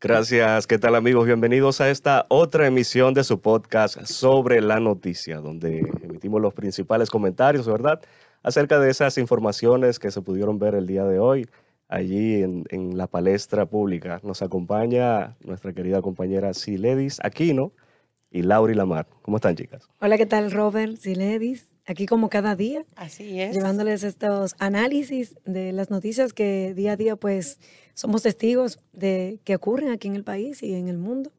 Gracias, ¿qué tal amigos? Bienvenidos a esta otra emisión de su podcast sobre la noticia, donde emitimos los principales comentarios, ¿verdad? Acerca de esas informaciones que se pudieron ver el día de hoy allí en, la palestra pública. Nos acompaña nuestra querida compañera Siledis Aquino y Lauri Lamar. ¿Cómo están, chicas? Hola, ¿qué tal, Robert? Siledis, aquí como cada día. Así es. Llevándoles estos análisis de las noticias que día a día, pues, somos testigos de que ocurren aquí en el país y en el mundo.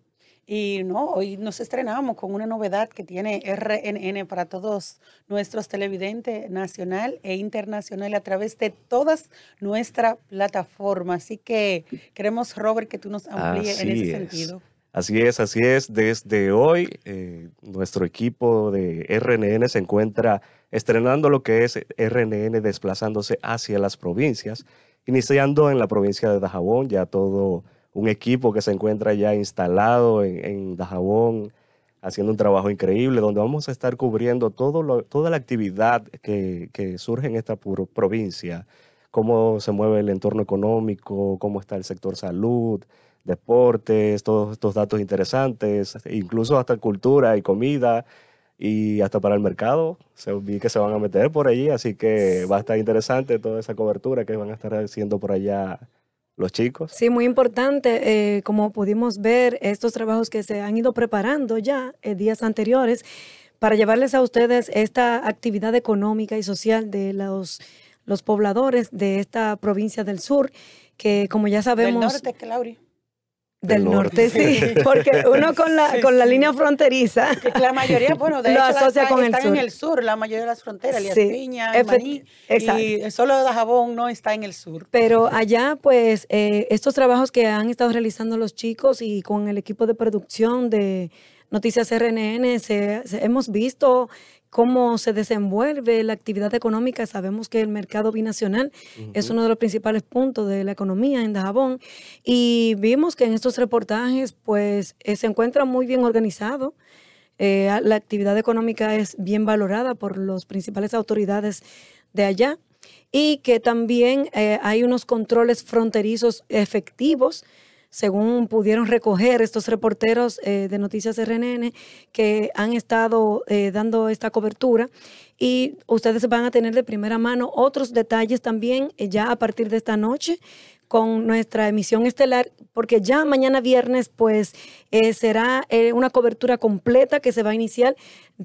Y no, hoy nos estrenamos con una novedad que tiene RNN para todos nuestros televidentes nacional e internacional a través de todas nuestra plataforma. Así que queremos, Robert, que tú nos amplíes en ese sentido. Así es, así es. Desde hoy, eh, nuestro equipo de RNN se encuentra estrenando lo que es RNN desplazándose hacia las provincias, iniciando en la provincia de Dajabón, ya todo un equipo que se encuentra ya instalado en, en Dajabón, haciendo un trabajo increíble, donde vamos a estar cubriendo toda la actividad que, surge en esta provincia, cómo se mueve el entorno económico, cómo está el sector salud, deportes, todos estos datos interesantes, incluso hasta cultura y comida y hasta para el mercado. Se vi que se van a meter por allí, así que va a estar interesante toda esa cobertura que van a estar haciendo por allá los chicos. Sí, muy importante. Eh, como pudimos ver, estos trabajos que se han ido preparando ya en días anteriores para llevarles a ustedes esta actividad económica y social de los, los pobladores de esta provincia del sur, que como ya sabemos... Del norte, Claudia. Del, norte, sí, porque uno con la, con la línea fronteriza. la mayoría, bueno, de hecho, asocia con están en el sur, la mayoría de las fronteras, Elías Piña, Maní, y solo Dajabón no está en el sur. Pero allá, pues, eh, estos trabajos que han estado realizando los chicos y con el equipo de producción de Noticias RNN, se, hemos visto cómo se desenvuelve la actividad económica. Sabemos que el mercado binacional es uno de los principales puntos de la economía en Dajabón y vimos que en estos reportajes pues eh, se encuentra muy bien organizado. Eh, la actividad económica es bien valorada por las principales autoridades de allá y que también eh, hay unos controles fronterizos efectivos según pudieron recoger estos reporteros eh, de Noticias RNN que han estado eh, dando esta cobertura. Y ustedes van a tener de primera mano otros detalles también eh, ya a partir de esta noche con nuestra emisión estelar, porque ya mañana viernes pues será una cobertura completa que se va a iniciar.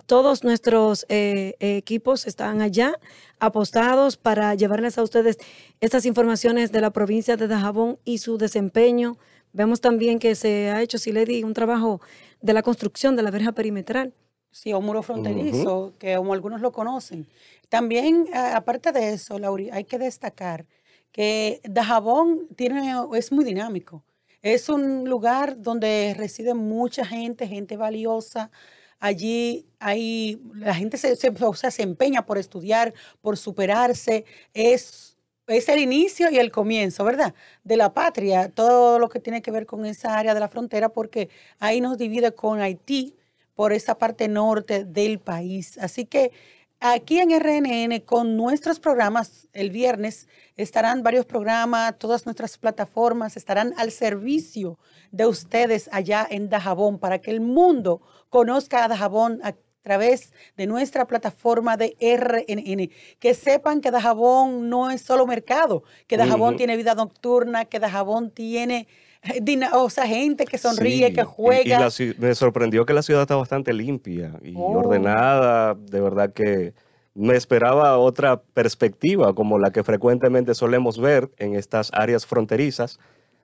Todos nuestros equipos están allá apostados para llevarles a ustedes estas informaciones de la provincia de Dajabón y su desempeño, Vemos también que se ha hecho, si le di, un trabajo de la construcción de la verja perimetral. Sí, un muro fronterizo, que como algunos lo conocen. También, aparte de eso, Lauri, hay que destacar que Dajabón tiene, es muy dinámico. Es un lugar donde reside mucha gente, gente valiosa. Allí hay, la gente se, se, se empeña por estudiar, por superarse. Es es el inicio y el comienzo, ¿verdad? De la patria, todo lo que tiene que ver con esa área de la frontera, porque ahí nos divide con Haití por esa parte norte del país. Así que aquí en RNN, con nuestros programas, el viernes estarán varios programas, todas nuestras plataformas estarán al servicio de ustedes allá en Dajabón, para que el mundo conozca a Dajabón, través de nuestra plataforma de RNN. Que sepan que Dajabón no es solo mercado, que Dajabón tiene vida nocturna, que Dajabón tiene eh, o sea, gente que sonríe, que juega. me sorprendió que la ciudad está bastante limpia y oh. ordenada. De verdad que me esperaba otra perspectiva como la que frecuentemente solemos ver en estas áreas fronterizas,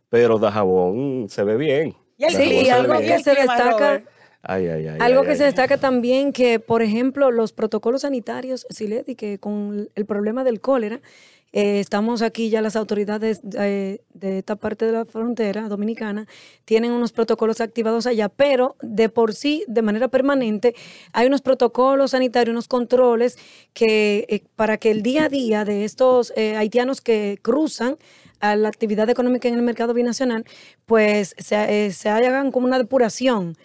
pero Dajabón se ve bien. Y sí, algo que se destaca algo que se destaca también que, por ejemplo, los protocolos sanitarios, Sileti, que con el problema del cólera, eh, estamos aquí ya las autoridades de, esta parte de la frontera dominicana tienen unos protocolos activados allá, pero de por sí, de manera permanente, hay unos protocolos sanitarios, unos controles que eh, para que el día a día de estos eh, haitianos que cruzan a la actividad económica en el mercado binacional, pues se, se hagan como una depuración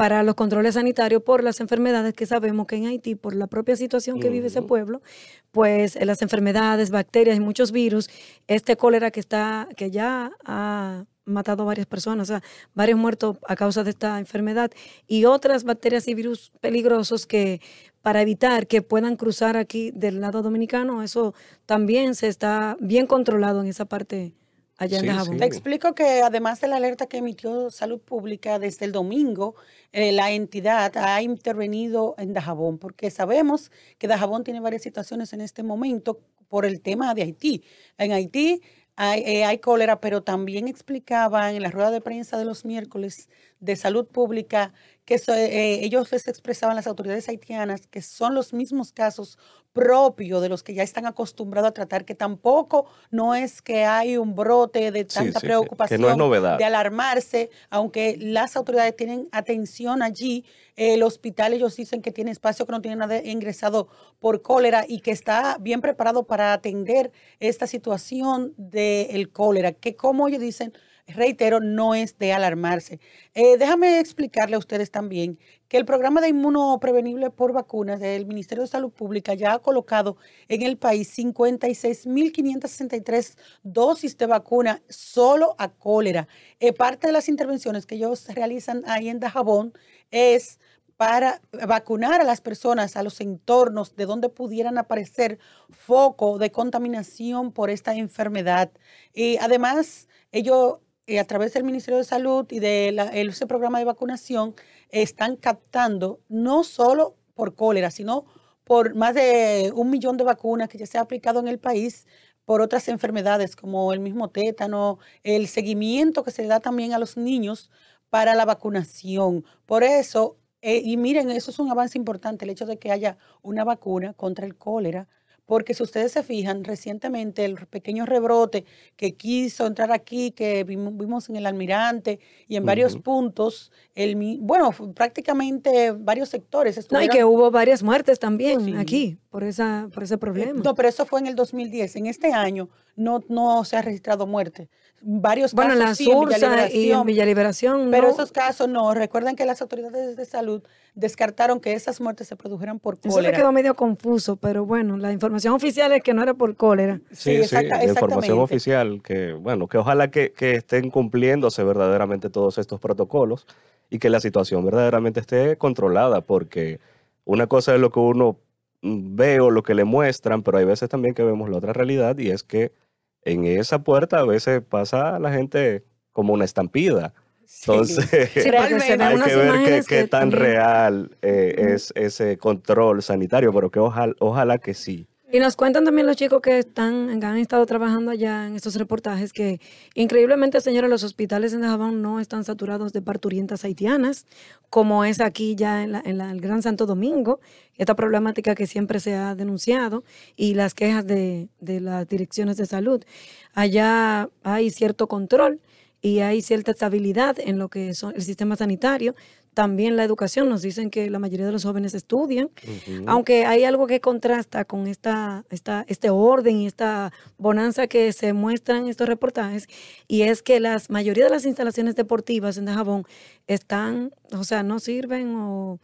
para los controles sanitarios por las enfermedades que sabemos que en Haití, por la propia situación que vive ese pueblo, pues eh, las enfermedades, bacterias y muchos virus, este cólera que está, que ya ha matado a varias personas, o sea, varios muertos a causa de esta enfermedad y otras bacterias y virus peligrosos que para evitar que puedan cruzar aquí del lado dominicano, eso también se está bien controlado en esa parte allá en Sí, Dajabón. Te explico que además de la alerta que emitió Salud Pública desde el domingo, eh, la entidad ha intervenido en Dajabón, porque sabemos que Dajabón tiene varias situaciones en este momento por el tema de Haití. En Haití hay, eh, hay cólera, pero también explicaban en la rueda de prensa de los miércoles de Salud Pública que so- eh, ellos les expresaban las autoridades haitianas que son los mismos casos propios de los que ya están acostumbrados a tratar, que tampoco no es que hay un brote de tanta sí, preocupación que no es novedad. de alarmarse, aunque las autoridades tienen atención allí. El hospital, ellos dicen que tiene espacio, que no tiene nada ingresado por cólera y que está bien preparado para atender esta situación del cólera, que como ellos dicen, reitero, no es de alarmarse. Eh, déjame explicarle a ustedes también que el programa de inmunoprevenible por vacunas del Ministerio de Salud Pública ya ha colocado en el país 56.563 dosis de vacuna solo a cólera. Eh, parte de las intervenciones que ellos realizan ahí en Dajabón es para vacunar a las personas, a los entornos de donde pudieran aparecer foco de contaminación por esta enfermedad. Y además, ellos eh, a través del Ministerio de Salud y de la- ese programa de vacunación están captando no solo por cólera, sino por más de un millón de vacunas que ya se ha aplicado en el país por otras enfermedades como el mismo tétano, el seguimiento que se le da también a los niños para la vacunación. Por eso, eh, y miren, eso es un avance importante, el hecho de que haya una vacuna contra el cólera, porque si ustedes se fijan, recientemente el pequeño rebrote que quiso entrar aquí, que vimos, en el Almirante y en varios puntos, el, bueno, prácticamente varios sectores No, y estuvieron que hubo varias muertes también Sí. aquí por, esa, por ese Eh, problema. No, pero eso fue en el 2010. En este año no, no se ha registrado muerte. Varios bueno, en casos la sí, en y en Liberación, Villa Liberación. Pero no. esos casos no. Recuerden que las autoridades de salud descartaron que esas muertes se produjeran por Eso le cólera. quedó medio confuso, pero bueno, la información oficial es que no era por cólera. Sí, Sí, la información oficial, que bueno, que ojalá que, que estén cumpliéndose verdaderamente todos estos protocolos y que la situación verdaderamente esté controlada, porque una cosa es lo que uno ve o lo que le muestran, pero hay veces también que vemos la otra realidad y es que en esa puerta a veces pasa la gente como una estampida. Sí. Entonces, Sí, hay que ver qué, que tan también- real eh, es ese control sanitario, pero que ojalá, ojalá que sí. Y nos cuentan también los chicos que están, han estado trabajando allá en estos reportajes que increíblemente, señores, los hospitales en Dajabón no están saturados de parturientas haitianas, como es aquí ya en, la- en la- el Gran Santo Domingo, esta problemática que siempre se ha denunciado y las quejas de las direcciones de salud. Allá hay cierto control y hay cierta estabilidad en lo que son el sistema sanitario. También la educación, nos dicen que la mayoría de los jóvenes estudian, aunque hay algo que contrasta con esta, esta, este orden y esta bonanza que se muestran en estos reportajes, y es que la mayoría de las instalaciones deportivas en Dajabón están, o sea, no sirven o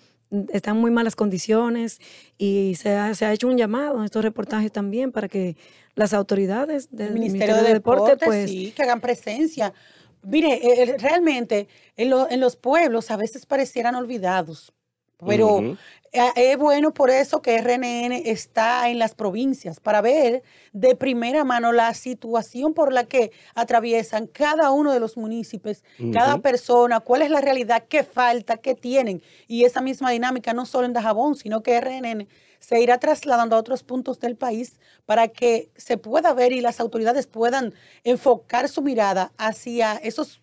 están en muy malas condiciones, y se ha, se ha hecho un llamado en estos reportajes también para que las autoridades del el Ministerio de Deporte, pues, sí, que hagan presencia. Mire, eh, eh, realmente en, lo- en los pueblos a veces parecieran olvidados, pero es bueno por eso que RNN está en las provincias, para ver de primera mano la situación por la que atraviesan cada uno de los municipios, cada persona, cuál es la realidad, qué falta, qué tienen. Y esa misma dinámica no solo en Dajabón, sino que RNN se irá trasladando a otros puntos del país para que se pueda ver y las autoridades puedan enfocar su mirada hacia esos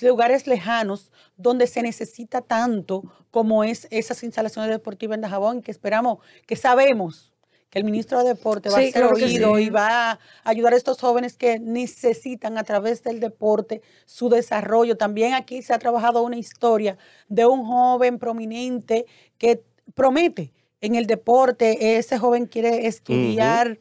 lugares lejanos donde se necesita tanto como es esas instalaciones deportivas en Dajabón, que esperamos, que sabemos que el ministro de Deporte va Sí, a ser oído sí. y va a ayudar a estos jóvenes que necesitan a través del deporte su desarrollo. También aquí se ha trabajado una historia de un joven prominente que promete en el deporte, ese joven quiere estudiar,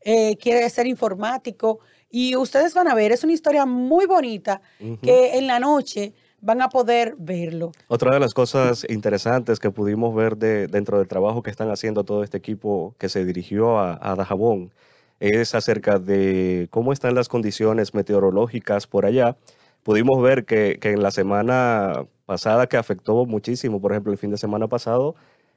eh, quiere ser informático y ustedes van a ver, es una historia muy bonita Ujú. que en la noche van a poder verlo. Otra de las cosas interesantes que pudimos ver de, dentro del trabajo que están haciendo todo este equipo que se dirigió a, a Dajabón es acerca de cómo están las condiciones meteorológicas por allá, pudimos ver que, que en la semana pasada que afectó muchísimo, por ejemplo, el fin de semana pasado,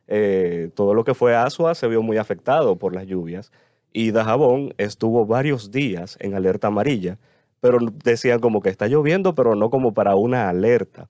eh, todo lo que fue Asua se vio muy afectado por las lluvias y Dajabón estuvo varios días en alerta amarilla, pero decían como que está lloviendo, pero no como para una alerta.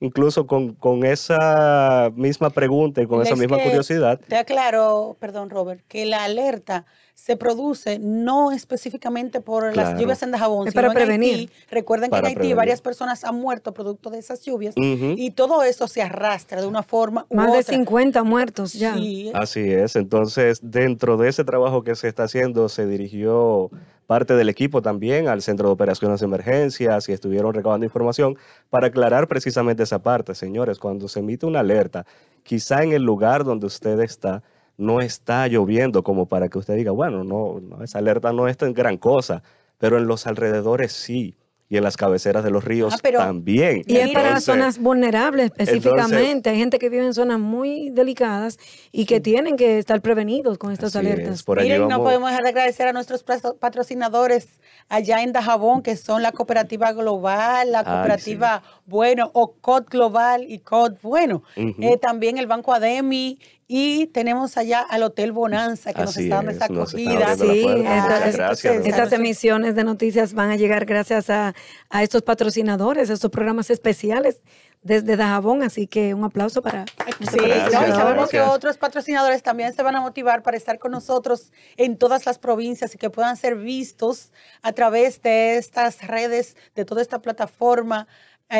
Incluso con, con esa misma pregunta y con esa Es misma curiosidad, Te aclaro, perdón, Robert, que la alerta se produce no específicamente por las lluvias en Dajabón, Es sino para en prevenir. Haití. Recuerden que Para en Haití prevenir. varias personas han muerto producto de esas lluvias y todo eso se arrastra de una forma u Más de otra. 50 muertos ya. Sí, Así es, entonces dentro de ese trabajo que se está haciendo se dirigió parte del equipo también al Centro de Operaciones de Emergencias y estuvieron recabando información para aclarar precisamente esa parte. Señores, cuando se emite una alerta, quizá en el lugar donde usted está no está lloviendo como para que usted diga, bueno, no, no, esa alerta no es tan gran cosa, pero en los alrededores sí. Y en las cabeceras de los ríos Ah, pero- también. Y es para zonas vulnerables específicamente. Hay gente que vive en zonas muy delicadas y que tienen que estar prevenidos con estas Así es, alertas. por allí Miren, no podemos dejar de agradecer a nuestros patro- patrocinadores allá en Dajabón, que son la Cooperativa Global, la Ay, Cooperativa Bueno, o COD Global y COD Bueno. Eh, también el Banco Ademi y tenemos allá al Hotel Bonanza, que nos está dando es, esa acogida. Sí, esta- es- gracias. Estas emisiones de noticias van a llegar gracias a, a estos patrocinadores, a estos programas especiales desde Dajabón, así que un aplauso para Sí, Gracias, no, y sabemos que otros patrocinadores también se van a motivar para estar con nosotros en todas las provincias y que puedan ser vistos a través de estas redes, de toda esta plataforma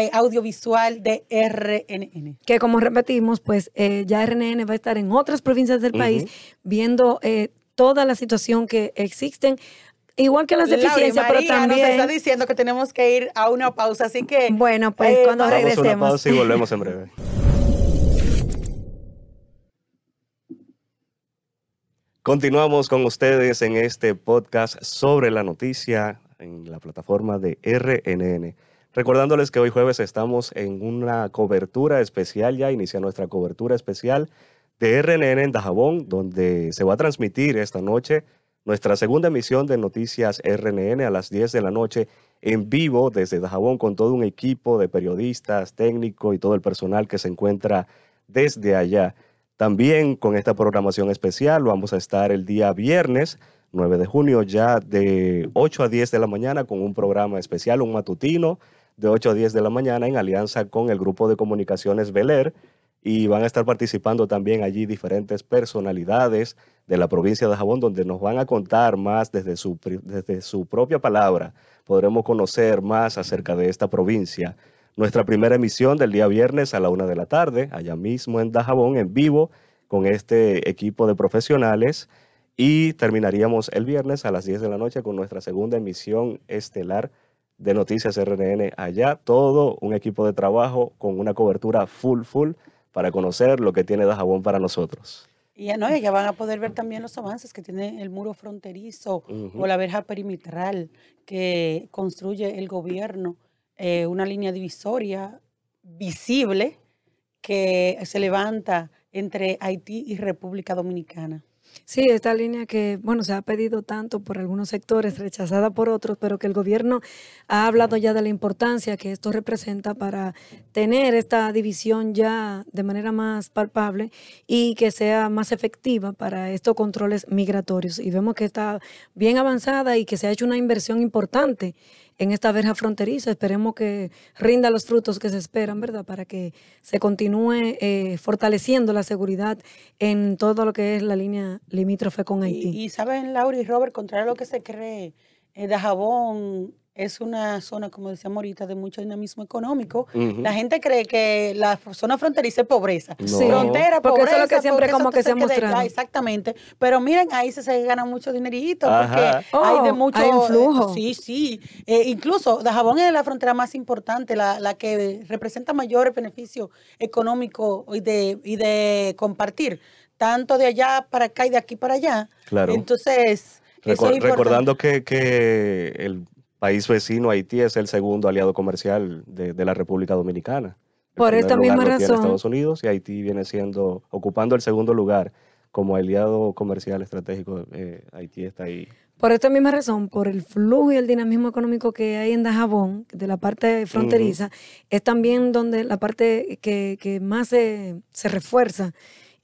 eh, audiovisual de RNN. que como repetimos, pues eh, ya RNN va a estar en otras provincias del país viendo eh, toda la situación que existen, igual que las deficiencias, pero María nos está también... diciendo que tenemos que ir a una pausa, así que Bueno, pues Eh, cuando a una regresemos. pausa y volvemos en breve. Continuamos con ustedes en este podcast sobre la noticia en la plataforma de RNN. Recordándoles que hoy jueves estamos en una cobertura especial, ya inicia nuestra cobertura especial de RNN en Dajabón, donde se va a transmitir esta noche nuestra segunda emisión de Noticias RNN a las 10 de la noche en vivo desde Dajabón con todo un equipo de periodistas, técnico y todo el personal que se encuentra desde allá. También con esta programación especial vamos a estar el día viernes 9 de junio ya de 8 a 10 de la mañana con un programa especial, un matutino de 8 a 10 de la mañana en alianza con el grupo de comunicaciones Beler y van a estar participando también allí diferentes personalidades de la provincia de Jabón donde nos van a contar más desde su, desde su propia palabra. Podremos conocer más acerca de esta provincia. Nuestra primera emisión del día viernes a la una de la tarde, allá mismo en Dajabón, en vivo, con este equipo de profesionales. Y terminaríamos el viernes a las 10 de la noche con nuestra segunda emisión estelar de Noticias RNN allá. Todo un equipo de trabajo con una cobertura full, full para conocer lo que tiene Dajabón para nosotros. Y ya no, ya van a poder ver también los avances que tiene el muro fronterizo o la verja perimetral que construye el gobierno, eh, una línea divisoria visible que se levanta entre Haití y República Dominicana. Sí, esta línea que, bueno, se ha pedido tanto por algunos sectores, rechazada por otros, pero que el gobierno ha hablado ya de la importancia que esto representa para tener esta división ya de manera más palpable y que sea más efectiva para estos controles migratorios. Y vemos que está bien avanzada y que se ha hecho una inversión importante en esta verja fronteriza. Esperemos que rinda los frutos que se esperan, ¿verdad? Para que se continúe eh, fortaleciendo la seguridad en todo lo que es la línea limítrofe con Haití. Y, y saben, Laura y Robert, contrario a lo que se cree, eh, Dajabón es una zona, como decíamos ahorita, de mucho dinamismo económico. La gente cree que la zona fronteriza es pobreza. No. Sí, Frontera, porque eso es lo pobreza, que siempre pobreza, como que se ha mostrado. ah, Exactamente. Pero miren, ahí se, se gana mucho dinerito Ajá. porque hay de Oh, mucho... hay un flujo. eh, sí, sí. Eh, incluso Dajabón es la frontera más importante, la, la que representa mayores beneficios económicos y de, y de compartir, tanto de allá para acá y de aquí para allá. Claro. Entonces, es recordando que, que el país vecino Haití es el segundo aliado comercial de, de la República Dominicana. El Por esta misma razón. Estados Unidos y Haití viene siendo ocupando el segundo lugar como aliado comercial estratégico, eh, Haití está ahí. Por esta misma razón, por el flujo y el dinamismo económico que hay en Dajabón, de la parte fronteriza, es también donde la parte que, que más se, se refuerza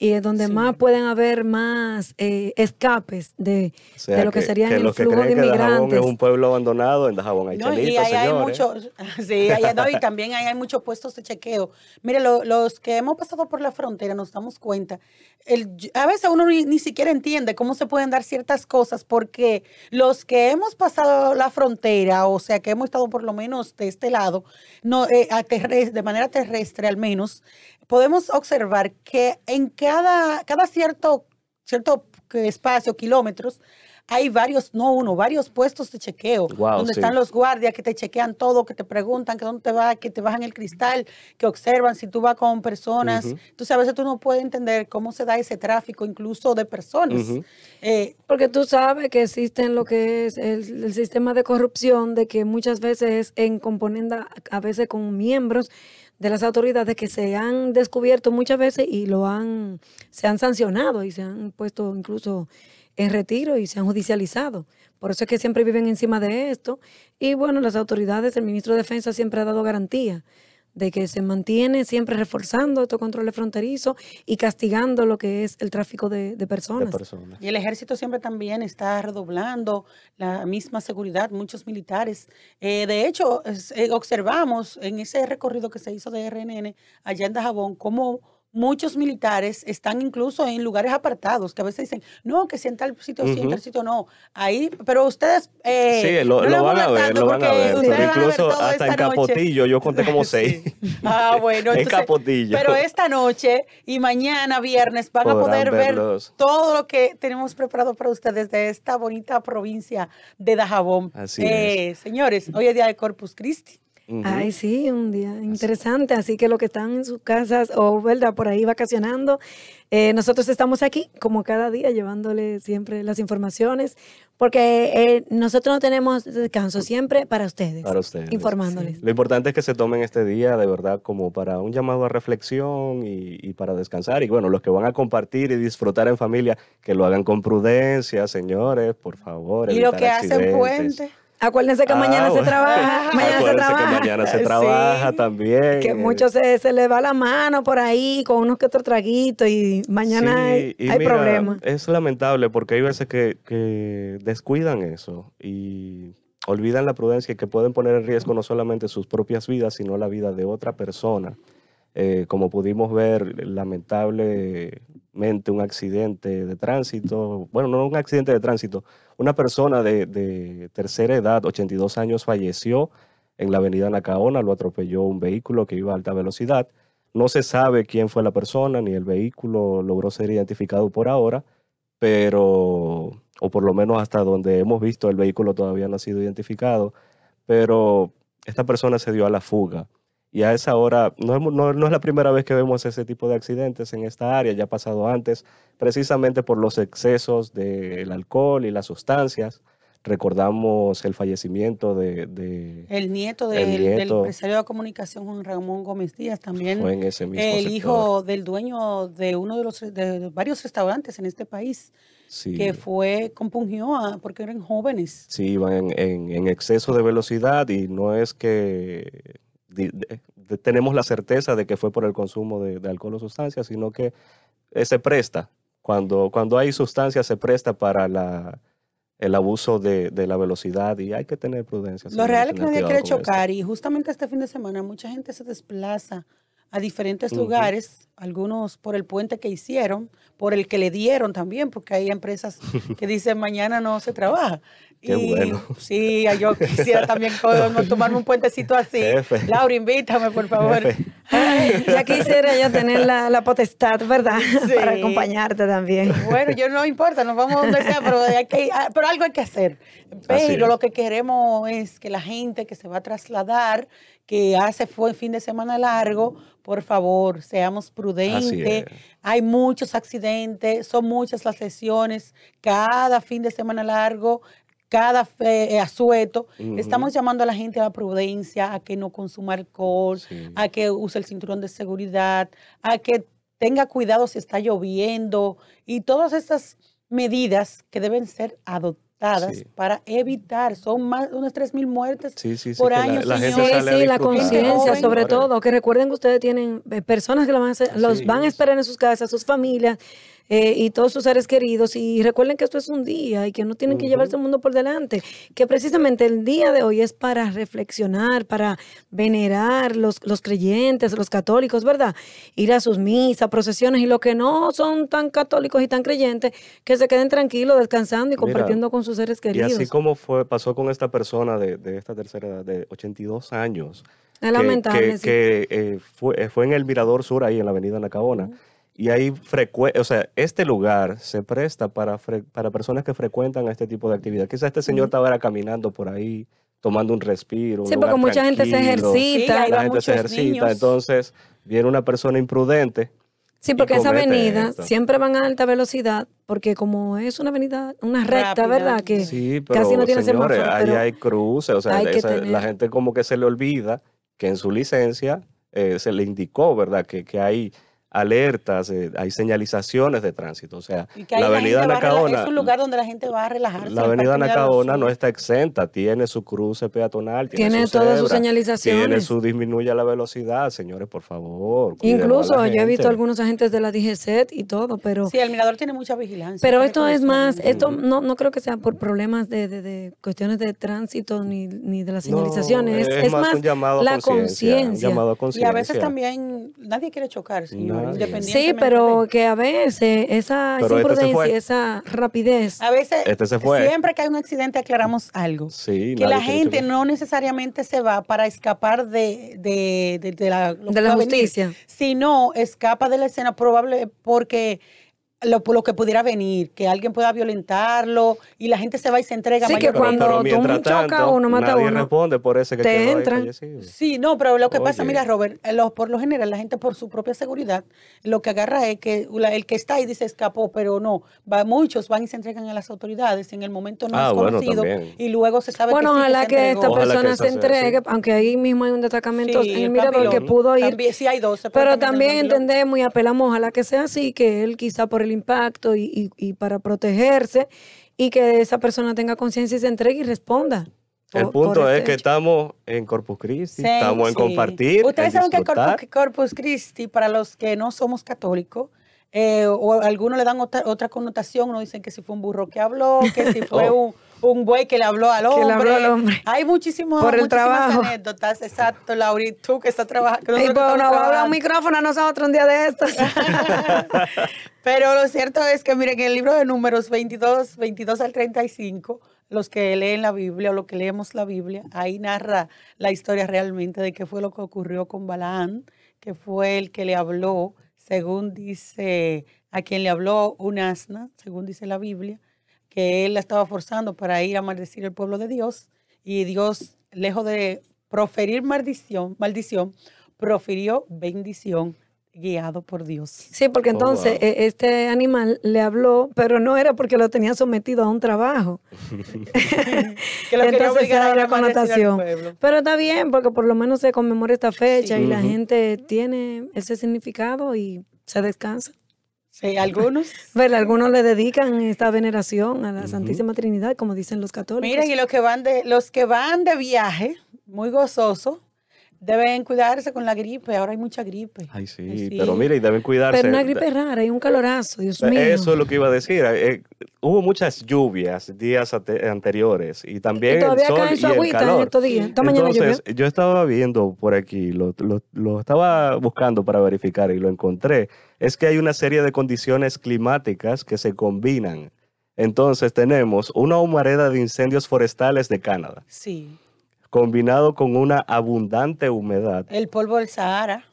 y es donde Sí. más pueden haber más eh, escapes de, O sea, de lo que, serían el los que flujo de creen que Dajabón inmigrantes. es un pueblo abandonado, en Dajabón hay No, y chelitos, ahí hay muchos, sí, no, y también ahí hay muchos puestos de chequeo. Mire, lo- los que hemos pasado por la frontera nos damos cuenta, el, a veces uno ni, ni siquiera entiende cómo se pueden dar ciertas cosas, porque los que hemos pasado la frontera, o sea, que hemos estado por lo menos de este lado, no, eh, a terres- de manera terrestre al menos, podemos observar que en cada, cada cierto, cierto espacio, kilómetros, hay varios, no uno, varios puestos de chequeo, Guau, donde sí. están los guardias que te chequean todo, que te preguntan que dónde te vas, que te bajan el cristal, que observan si tú vas con personas. Entonces, a veces tú no puedes entender cómo se da ese tráfico, incluso de personas. Eh, Porque tú sabes que existen lo que es el, el sistema de corrupción, de que muchas veces es en componenda, a veces con miembros de las autoridades que se han descubierto muchas veces y lo han, se han sancionado y se han puesto incluso en retiro y se han judicializado. Por eso es que siempre viven encima de esto. Y bueno, las autoridades, el ministro de Defensa siempre ha dado garantía de que se mantiene siempre reforzando estos controles fronterizos y castigando lo que es el tráfico de, de de personas. personas. Y el ejército siempre también está redoblando la misma seguridad, muchos militares. Eh, de hecho, es- eh, observamos en ese recorrido que se hizo de RNN allá en Dajabón cómo muchos militares están incluso en lugares apartados, que a veces dicen, no, que si en tal sitio sí, en tal sitio no. Ahí, pero ustedes... eh, Sí, lo, no lo van a ver, lo van a ver. van a ver incluso hasta en esta noche. Capotillo, yo conté como seis. Sí. Ah, bueno, En entonces, Capotillo. Pero esta noche y mañana viernes van a Podrán poder ver verlos. todo lo que tenemos preparado para ustedes de esta bonita provincia de Dajabón. Así Eh, Señores, hoy es día de Corpus Christi. Ay, sí, un día interesante. Así que los que están en sus casas o, ¿verdad?, por ahí vacacionando, eh, nosotros estamos aquí, como cada día, llevándole siempre las informaciones, porque eh, nosotros no tenemos descanso siempre para ustedes, Para ustedes. informándoles. Lo importante es que se tomen este día de verdad como para un llamado a reflexión y, y para descansar. Y bueno, los que van a compartir y disfrutar en familia, que lo hagan con prudencia, señores, por favor. Y lo que hacen puente. Acuérdense que Ah, mañana se trabaja, mañana se Acuérdense trabaja. que mañana se Sí. trabaja también. Que muchos se, se le va la mano por ahí con unos que otros traguitos y mañana Sí, hay, y hay mira, problemas. Es lamentable porque hay veces que, que descuidan eso y olvidan la prudencia y que pueden poner en riesgo no solamente sus propias vidas, sino la vida de otra persona. Eh, como pudimos ver, lamentablemente un accidente de tránsito, bueno, no un accidente de tránsito, una persona de, tercera edad, 82 años, falleció en la avenida Nacaona, lo atropelló un vehículo que iba a alta velocidad. No se sabe quién fue la persona ni el vehículo logró ser identificado por ahora, pero, o por lo menos hasta donde hemos visto, el vehículo todavía no ha sido identificado, pero esta persona se dio a la fuga. Y a esa hora, no, no- no es la primera vez que vemos ese tipo de accidentes en esta área, ya ha pasado antes, precisamente por los excesos del alcohol y las sustancias. Recordamos el fallecimiento de, de- El nieto, El del, del nieto. empresario de comunicación Juan Ramón Gómez Díaz, también fue en ese mismo el sector. hijo del dueño de uno de los de varios restaurantes en este país, Sí. que fue, compungió a, porque eran jóvenes. Sí, iban en, en- en exceso de velocidad y no es que de- de- tenemos la certeza de que fue por el consumo de, alcohol o sustancias, sino que eh, se presta. Cuando, cuando hay sustancias se presta para la, el abuso de, de la velocidad y hay que tener prudencia. Lo real es que nadie quiere esto. chocar y justamente este fin de semana mucha gente se desplaza a diferentes lugares, algunos por el puente que hicieron, por el que le dieron también, porque hay empresas que dicen mañana no se trabaja. Qué y bueno. sí, yo quisiera también tomarme un puentecito así. Jefe. Laura, invítame, por favor. Ay, ya quisiera yo tener la, la potestad, ¿verdad? Sí. Para acompañarte también. Bueno, yo no importa, nos vamos a donde sea, pero, hay que- ah, pero algo hay que hacer. Pero lo que queremos es que la gente que se va a trasladar, que hace fue fin de semana largo, por favor, seamos prudentes. es. Hay muchos accidentes, son muchas las lesiones, cada fin de semana largo. Cada fe- eh, asueto, Ujú. estamos llamando a la gente a la prudencia, a que no consuma alcohol, Sí. a que use el cinturón de seguridad, a que tenga cuidado si está lloviendo y todas estas medidas que deben ser adoptadas Sí. para evitar, son más de unas 3.000 muertes Sí, sí, sí, por la- año, la gente señor. Sí, sale a sí, la conciencia, sobre todo, que recuerden que ustedes tienen eh, personas que lo van a hacer- los van a es. esperar en sus casas, sus familias eh, y todos sus seres queridos. Y recuerden que esto es un día y que no tienen que Ujú. llevarse el mundo por delante. Que precisamente el día de hoy es para reflexionar, para venerar los, los creyentes, los católicos, ¿verdad? Ir a sus misas, procesiones y los que no son tan católicos y tan creyentes, que se queden tranquilos, descansando y Mira, compartiendo con sus seres Y queridos. así como fue, pasó con esta persona de, de esta tercera edad, de 82 años, es que- lamentable. que, sí. que, eh, fue, eh, fue en el Mirador Sur, ahí en la avenida Nacaona. Y ahí frecue o sea, este lugar se presta para, fre- para personas que frecuentan este tipo de actividad. Quizás este señor estaba caminando por ahí, tomando un respiro. un Sí, porque lugar mucha gente se ejercita. Sí, La gente se ejercita. niños. Entonces, viene una persona imprudente. Sí, porque esa avenida esto. siempre van a alta velocidad, porque como es una avenida, una recta, Rápida. ¿verdad? Que Sí, pero casi no tiene señores, semáforo, ahí pero hay cruces, o sea, hay esa- la gente como que se le olvida que en su licencia eh, se le indicó, ¿verdad? Que, que hay alertas, eh, hay señalizaciones de tránsito, o sea, la avenida Nacaona, Es un lugar donde la gente va a relajarse. la avenida Nacaona no está exenta, tiene su cruce peatonal, tiene, tiene su todas sus cebra, Tiene señalizaciones. su disminuye la velocidad, señores, por favor. Incluso yo he visto algunos agentes de la DGCET y todo, pero Sí, el mirador tiene mucha vigilancia. pero esto es más, esto no, no creo que sea por problemas de, de- de cuestiones de tránsito ni, ni de las No, señalizaciones, es, es más un llamado la conciencia, Y a veces también nadie quiere chocar, señor, Sí, pero que a veces esa, Pero este imprudencia, esa rapidez, A veces, Este se fue. siempre que hay un accidente aclaramos algo. Sí, que la gente no necesariamente se va para escapar de, de, de- de la, de la venir, justicia. sino escapa de la escena probable porque lo, que pudiera venir, que alguien pueda violentarlo y la gente se va y se entrega. Sí, que cuando pero tú mientras choca tanto, uno, mata a nadie uno. responde por ese que Te quedó ahí entran. fallecido. Sí, no, pero lo que pasa, mira, Robert, eh, lo- por lo general la gente por su propia seguridad, lo que agarra es que la- el que está ahí dice escapó, pero no, va, muchos van y se entregan a las autoridades en el momento no Ah, es bueno, conocido también. y luego se sabe Bueno, que sí, ojalá se que esta Ojalá que persona se sea entregue, aunque ahí mismo hay un destacamento Sí, en el el Mirador que Papilón. pudo ir. También, sí hay dos. se Pero puede también entendemos y apelamos, ojalá que sea así, que él quizá por el impacto y, y- y para protegerse y que esa persona tenga conciencia y se entregue y responda. El por- punto es este que hecho. estamos en Corpus Christi, Sí, estamos en sí. compartir, Ustedes en saben que disfrutar. Corpus, Corpus Christi, para los que no somos católicos, eh, o algunos le dan otra, otra connotación, uno dicen que si fue un burro que habló, que si fue un, un buey que le habló al Oh. Que hombre. le habló al hombre. Hay muchísimos, Por el muchísimas trabajo. anécdotas, exacto, Lauri, tú que estás trabajando. Ay, pues nos va a hablar un micrófono a nosotros un día de estos. Pero lo cierto es que, miren, en el libro de números 22, 22 al 35, los que leen la Biblia o los que leemos la Biblia, ahí narra la historia realmente de qué fue lo que ocurrió con Balaán, que fue el que le habló, según dice, a quien le habló un asna, según dice la Biblia, que él la estaba forzando para ir a maldecir el pueblo de Dios. Y Dios, lejos de proferir maldición, maldición, profirió bendición guiado por Dios. Sí, porque Oh, entonces wow. e- este animal le habló, pero no era porque lo tenía sometido a un trabajo. que lo Entonces obligar esa a es la connotación. Pero está bien, porque por lo menos se conmemora esta fecha Sí. y la gente tiene ese significado y se descansa. Sí, algunos. Algunos le dedican esta veneración a la. Santísima Trinidad, como dicen los católicos. Miren, y los que van de, los que van de viaje, muy gozosos, deben cuidarse con la gripe. Ahora hay mucha gripe. Ay, sí, Sí. pero mire, y deben cuidarse. Pero una gripe rara y un calorazo, Dios mío. Eso es lo que iba a decir. eh, hubo muchas lluvias días anteriores y también y todavía el sol cae y su el agüita en calor. estos días. Esta mañana Entonces, llovió. yo estaba viendo por aquí, lo, lo- lo estaba buscando para verificar y lo encontré. Es que hay una serie de condiciones climáticas que se combinan. Entonces tenemos una humareda de incendios forestales de Canadá, Sí. Combinado con una abundante humedad El polvo del Sahara.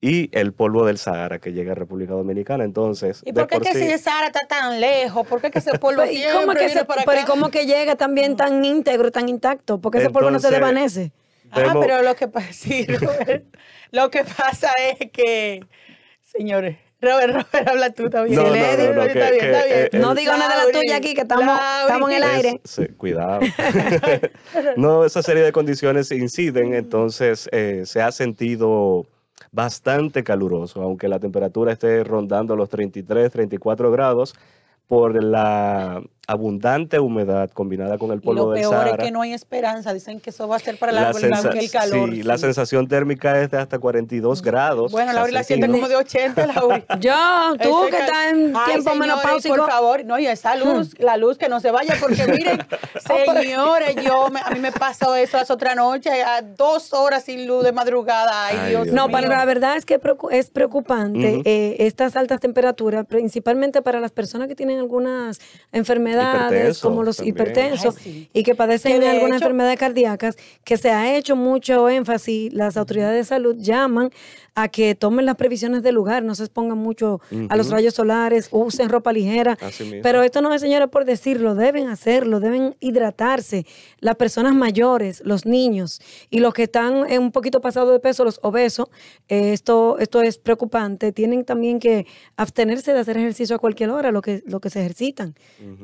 y el polvo del Sahara que llega a República Dominicana. Entonces, ¿Y por qué por que sí- si el Sahara está tan lejos? ¿Por qué que ese polvo ¿y cómo que se, para pero ¿y acá? cómo que llega también tan íntegro, tan intacto? Porque ese polvo no se desvanece. Ah, vemos- pero lo que pasa, sí, Robert, lo que pasa es que, señores, Robert, Robert, habla tú también. No, no, Lady, no, no, está bien, que, está bien. eh, No el- digo nada de la tuya aquí, que estamos, estamos en el Es- aire. sí, cuidado. no, esa serie de condiciones inciden, entonces eh, se ha sentido bastante caluroso, aunque la temperatura esté rondando los 33, 34 grados por la abundante humedad combinada con el Y polvo lo del peor es Sahara. que no hay esperanza. Dicen que eso va a ser para la, La la- sensa- el calor. sí, la sí. sensación térmica es de hasta 42 grados. Bueno, Laura la siente como de 80, Laura. Yo, tú Ese que cal- estás en Ay, tiempo señores, menopáusico. Por favor, no, y esa luz, la luz que no se vaya, porque miren, señores, yo, me- a mí me pasó eso hace otra noche, a dos horas sin luz de madrugada. Ay, Ay, Dios, Dios No, mío. pero la verdad es que es preocupante eh, estas altas temperaturas, principalmente para las personas que tienen algunas enfermedades, Hipertenso como los también. hipertensos, Ay, sí. y que padecen Que de algunas hecho- enfermedades cardíacas, que se ha hecho mucho énfasis, las autoridades de salud llaman a que tomen las previsiones del lugar, no se expongan mucho a los rayos solares, usen ropa ligera. Así mismo. Pero esto no es, señora, por decirlo, deben hacerlo, deben hidratarse. Las personas mayores, los niños y los que están un poquito pasados de peso, los obesos, eh, esto, esto es preocupante. Tienen también que abstenerse de hacer ejercicio a cualquier hora, lo que, lo que se ejercitan.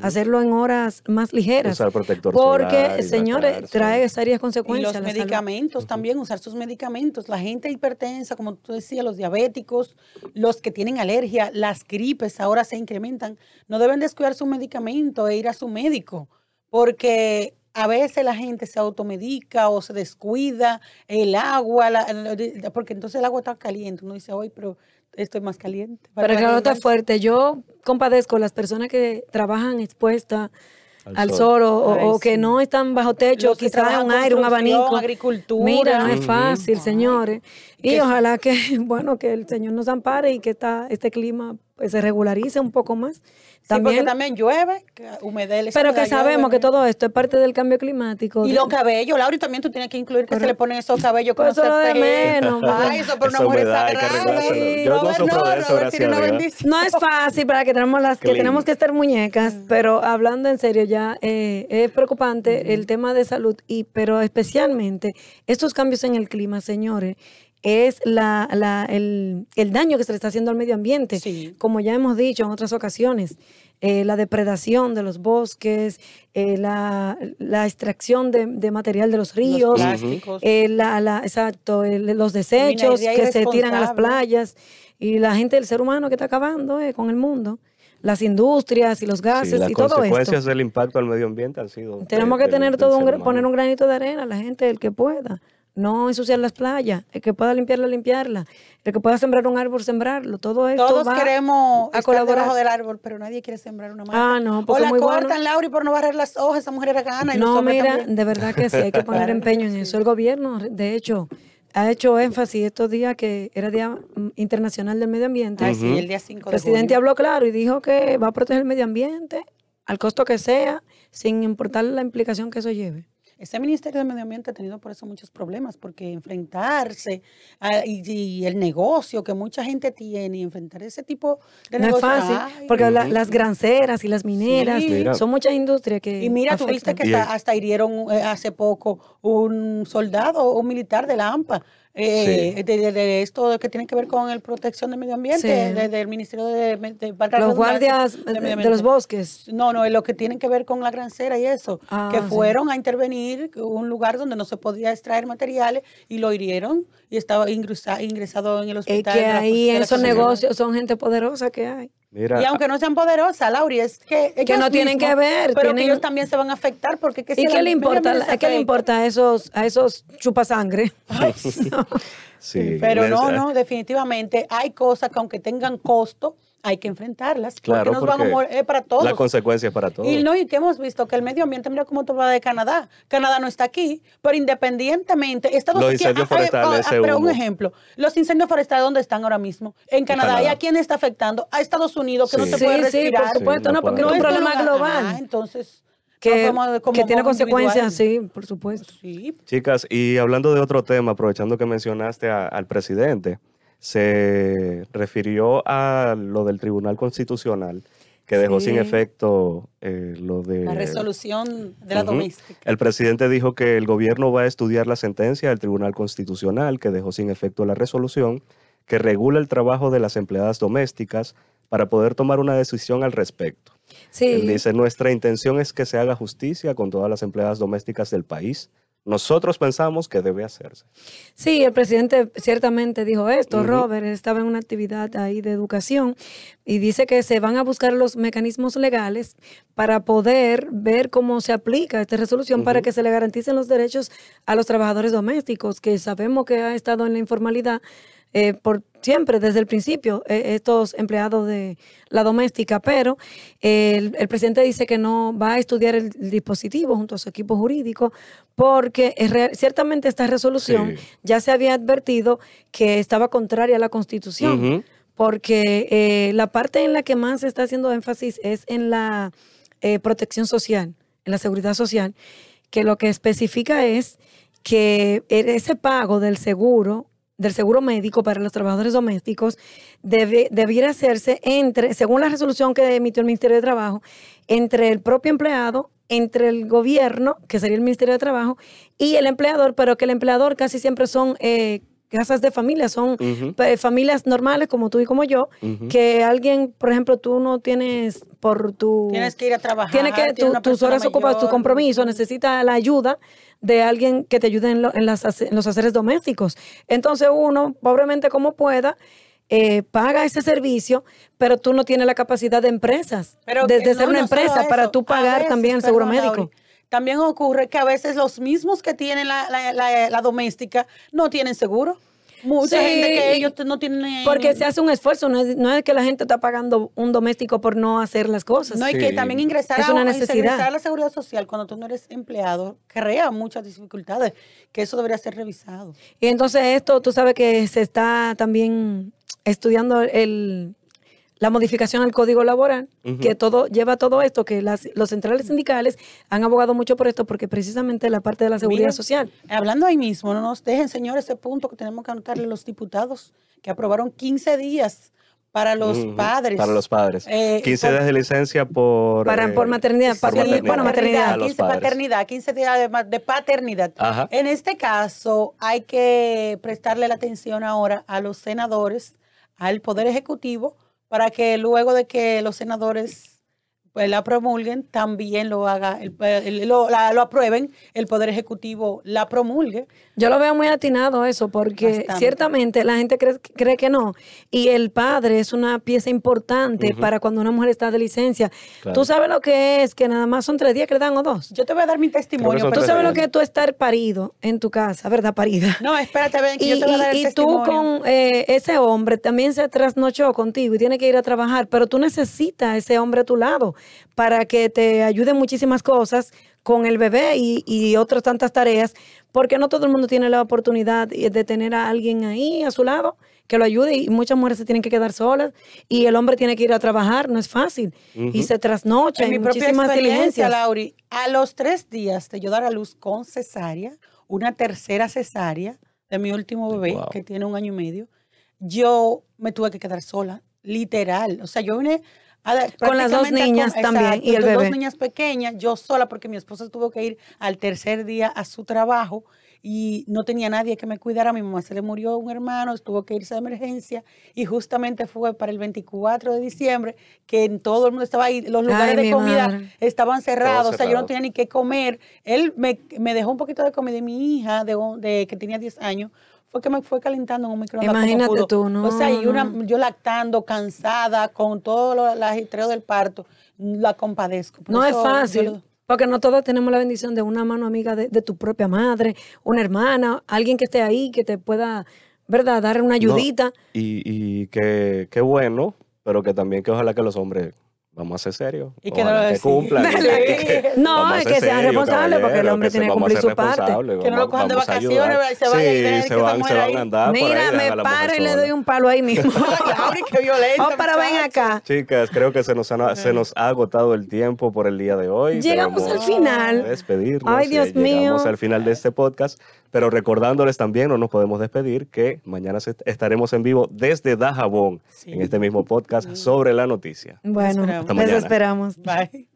Hacerlo en horas más ligeras. Usar protector Porque, solar, señores, hidratarse. trae serias Y consecuencias. los la salud. medicamentos también, usar sus medicamentos. La gente hipertensa, como tú decías, los diabéticos, los que tienen alergia, las gripes ahora se incrementan. No deben descuidar su medicamento e ir a su médico, porque a veces la gente se automedica o se descuida, el agua, la- porque entonces el agua está caliente. Uno dice, hoy, pero estoy más caliente. Pero la calor está fuerte. Yo compadezco a las personas que trabajan expuestas Al al, sol. sol, o, o- Ay, o que sí. no están bajo techo, Los quizás un aire, un abanico. agricultura. Mira, no es fácil, señores. Y Que- ojalá que, bueno, que el Señor nos ampare y que esta, este clima pues, se regularice un poco más. Sí, porque También, también llueve, humedece. pero que sabemos llueve. que todo esto es parte del cambio climático. Y de- los cabellos, Laura, y también tú tienes que incluir que se le ponen esos cabellos que Pues no eso se es lo de peguen. menos, Ay, eso por una mujer humedad no es fácil para que tenemos las que tenemos que estar muñecas, pero hablando en serio ya eh, es preocupante el tema de salud y pero especialmente estos cambios en el clima, señores, es la, la- el, el daño que se le está haciendo al medio ambiente, Sí. como ya hemos dicho en otras ocasiones. eh, la depredación de los bosques, eh, la, la extracción de, de material de los ríos, Los plásticos. eh, la, la- exacto, el- los desechos que se tiran a las playas y la gente, el ser humano que está acabando eh, con el mundo, las industrias y los Sí, gases las y todo consecuencias esto. del impacto al medio ambiente han sido. Tenemos de- que del- tener del todo un, poner un granito de arena, la gente, el que pueda. No ensuciar las playas, el que pueda limpiarla, limpiarla. El que pueda sembrar un árbol, sembrarlo. Todo esto Todos va queremos a estar colaborar. debajo del árbol, pero nadie quiere sembrar una mata. Ah, no, o porque la muy bueno. cortan, Laura, y por no barrer las hojas, esa mujer era gana. Y No, mira, también. de verdad que sí, hay que poner empeño en eso. El gobierno, de hecho, ha hecho énfasis estos días que era Día Internacional del Medio Ambiente. Ay, sí, el día 5 El de presidente julio. habló claro y dijo que va a proteger el medio ambiente al costo que sea, sin importar la implicación que eso lleve. Ese Ministerio de Medio Ambiente ha tenido por eso muchos problemas, porque enfrentarse a- y, y el negocio que mucha gente tiene, y enfrentar ese tipo de No es negocio. fácil, ay, porque la- Ujú. las granceras y las mineras Sí. Son muchas industrias que. Y mira, tuviste que hasta, hasta hirieron eh, hace poco un soldado o un militar de la AMPA. Eh, Sí. de, de- de esto que tiene que ver con el protección del medio ambiente, Sí. de- del Ministerio de, Los guardias de, los bosques. No, no, es lo que tiene que ver con la grancera y eso, Ah, que sí. fueron a intervenir un lugar donde no se podía extraer materiales y lo hirieron y estaba ingresa- ingresado en el Es hospital. que de la ahí esos negocios son gente poderosa que hay. Mira, Y aunque no sean poderosas, Lauri, es que ellos no tienen mismos, que ver, pero tienen- que ellos también se van a afectar porque que si ¿Y qué le importa, a qué le importa a esos, a esos chupasangre? sí, Pero no, no, definitivamente hay cosas que aunque tengan costo, hay que enfrentarlas. Claro, porque nos van a porque morir es para todos. La consecuencia es para todos. Y no, y que hemos visto que el medio ambiente, mira cómo tú hablas de Canadá. Canadá no está aquí, pero independientemente, Estados Los Unidos- incendios ah, ah, forestales, ah, pero un ejemplo, los incendios forestales, ¿dónde están ahora mismo? En Canadá. ¿Y a quién está afectando? A Estados Unidos, que no Sí. se Sí, puede sí, respirar. por supuesto, Sí, no, no porque es un No es problema lugar- global. Ah, entonces, que, no como que tiene consecuencias, individual. sí, por supuesto. Sí, Chicas, y hablando de otro tema, aprovechando que mencionaste a- al presidente, se refirió a lo del Tribunal Constitucional, que dejó sin efecto eh, lo de... la resolución de la doméstica. El presidente dijo que el gobierno va a estudiar la sentencia del Tribunal Constitucional, que dejó sin efecto la resolución, que regula el trabajo de las empleadas domésticas para poder tomar una decisión al respecto. Él dice, nuestra intención es que se haga justicia con todas las empleadas domésticas del país, nosotros pensamos que debe hacerse. Sí, el presidente ciertamente dijo esto. Robert estaba en una actividad ahí de educación y dice que se van a buscar los mecanismos legales para poder ver cómo se aplica esta resolución para que se le garanticen los derechos a los trabajadores domésticos, que sabemos que ha estado en la informalidad eh, por siempre, desde el principio, eh, estos empleados de la doméstica, pero el, presidente dice que no va a estudiar el, dispositivo junto a su equipo jurídico, porque ciertamente esta resolución ya se había advertido que estaba contraria a la Constitución, porque eh, la parte en la que más se está haciendo énfasis es en la protección social, en la seguridad social, que lo que especifica es que ese pago del seguro del seguro médico para los trabajadores domésticos debiera hacerse entre, según la resolución que emitió el Ministerio de Trabajo, entre el propio empleado, entre el gobierno, que sería el Ministerio de Trabajo, y el empleador, pero que el empleador casi siempre son eh, casas de familia, son familias normales como tú y como yo, que alguien, por ejemplo, tú no tienes por tu... Tienes que ir a trabajar. Tienes que, tus horas ocupadas, tu compromiso, necesita la ayuda de alguien que te ayude en, los haceres domésticos. Entonces uno, pobremente como pueda, eh, paga ese servicio, pero tú no tienes la capacidad de empresas, de, ser una empresa para tú pagar también el seguro médico. También ocurre que a veces los mismos que tienen la doméstica no tienen seguro. Mucha gente que ellos no tienen. Porque se hace un esfuerzo, no es, que la gente está pagando un doméstico por no hacer las cosas. No, y que también ingresar, a, ingresar a la seguridad social cuando tú no eres empleado crea muchas dificultades, que eso debería ser revisado. Y entonces esto, tú sabes que se está también estudiando el la modificación al código laboral, que todo lleva todo esto, que las, los centrales sindicales han abogado mucho por esto, porque precisamente la parte de la seguridad social. Hablando ahí mismo, no nos dejen, señores, ese punto que tenemos que anotarle los diputados, que aprobaron 15 días para los padres. Para los padres. 15 eh, días de licencia por... Para, por maternidad. Por maternidad. Bueno, maternidad. 15 paternidad, 15 días de, de paternidad. En este caso, hay que prestarle la atención ahora a los senadores, al Poder Ejecutivo, para que luego de que los senadores pues la promulguen, también lo haga, el, lo, aprueben, el Poder Ejecutivo la promulgue. Yo lo veo muy atinado eso, porque ciertamente la gente cree, cree, que no. Y el padre es una pieza importante para cuando una mujer está de licencia. Tú sabes lo que es, que nada más son tres días que le dan o dos. Yo te voy a dar mi testimonio. Tú sabes lo que es tú estar parido en tu casa, ¿verdad? Parida. No, espérate, ven, que y, yo te voy a dar el y tú con eh, ese hombre también se trasnochó contigo y tiene que ir a trabajar, pero tú necesitas a ese hombre a tu lado para que te ayude muchísimas cosas con el bebé y, otras tantas tareas, porque no todo el mundo tiene la oportunidad de tener a alguien ahí a su lado que lo ayude y muchas mujeres se tienen que quedar solas y el hombre tiene que ir a trabajar, no es fácil y se trasnocha. En mi. Lauri, a los tres días de yo dar a luz con cesárea, una tercera cesárea de mi último bebé que tiene un año y medio, yo me tuve que quedar sola, literal. O sea, yo vine con las dos niñas también y el bebé. dos niñas pequeñas, yo sola porque mi esposa tuvo que ir al tercer día a su trabajo y no tenía nadie que me cuidara. A mi mamá se le murió un hermano, tuvo que irse de emergencia y justamente fue para el 24 de diciembre que todo el mundo estaba ahí, los lugares de comida estaban cerrados, o sea, yo no tenía ni qué comer. Él me, dejó un poquito de comida de mi hija de, de que tenía 10 años fue que me fue calentando en un microondas. Imagínate tú, ¿no? O sea, y una, yo lactando, cansada, con todo el agitreo del parto, la compadezco. no es fácil. Porque no todos tenemos la bendición de una mano amiga de, tu propia madre, una hermana, alguien que esté ahí, que te pueda, ¿verdad?, dar una ayudita. y, y qué bueno, pero que también que ojalá que los hombres vamos a ser serios. Y que, no, que cumplan. no, es que sean responsables porque el hombre tiene que cumplir su parte. Que no lo cojan de vacaciones y se vayan y se, van, se van a andar. Mira, me paro y le doy un palo ahí mismo. Ay, qué violento. Vamos para ven acá. Chicas, creo que se nos, ha, se nos ha agotado el tiempo por el día de hoy. Llegamos al final. Despedirnos. Ay, Dios mío. Llegamos al final de este podcast. Pero recordándoles también, no nos podemos despedir, que mañana estaremos en vivo desde Dajabón, en este mismo podcast sobre la noticia. Bueno, hasta Les esperamos. Bye.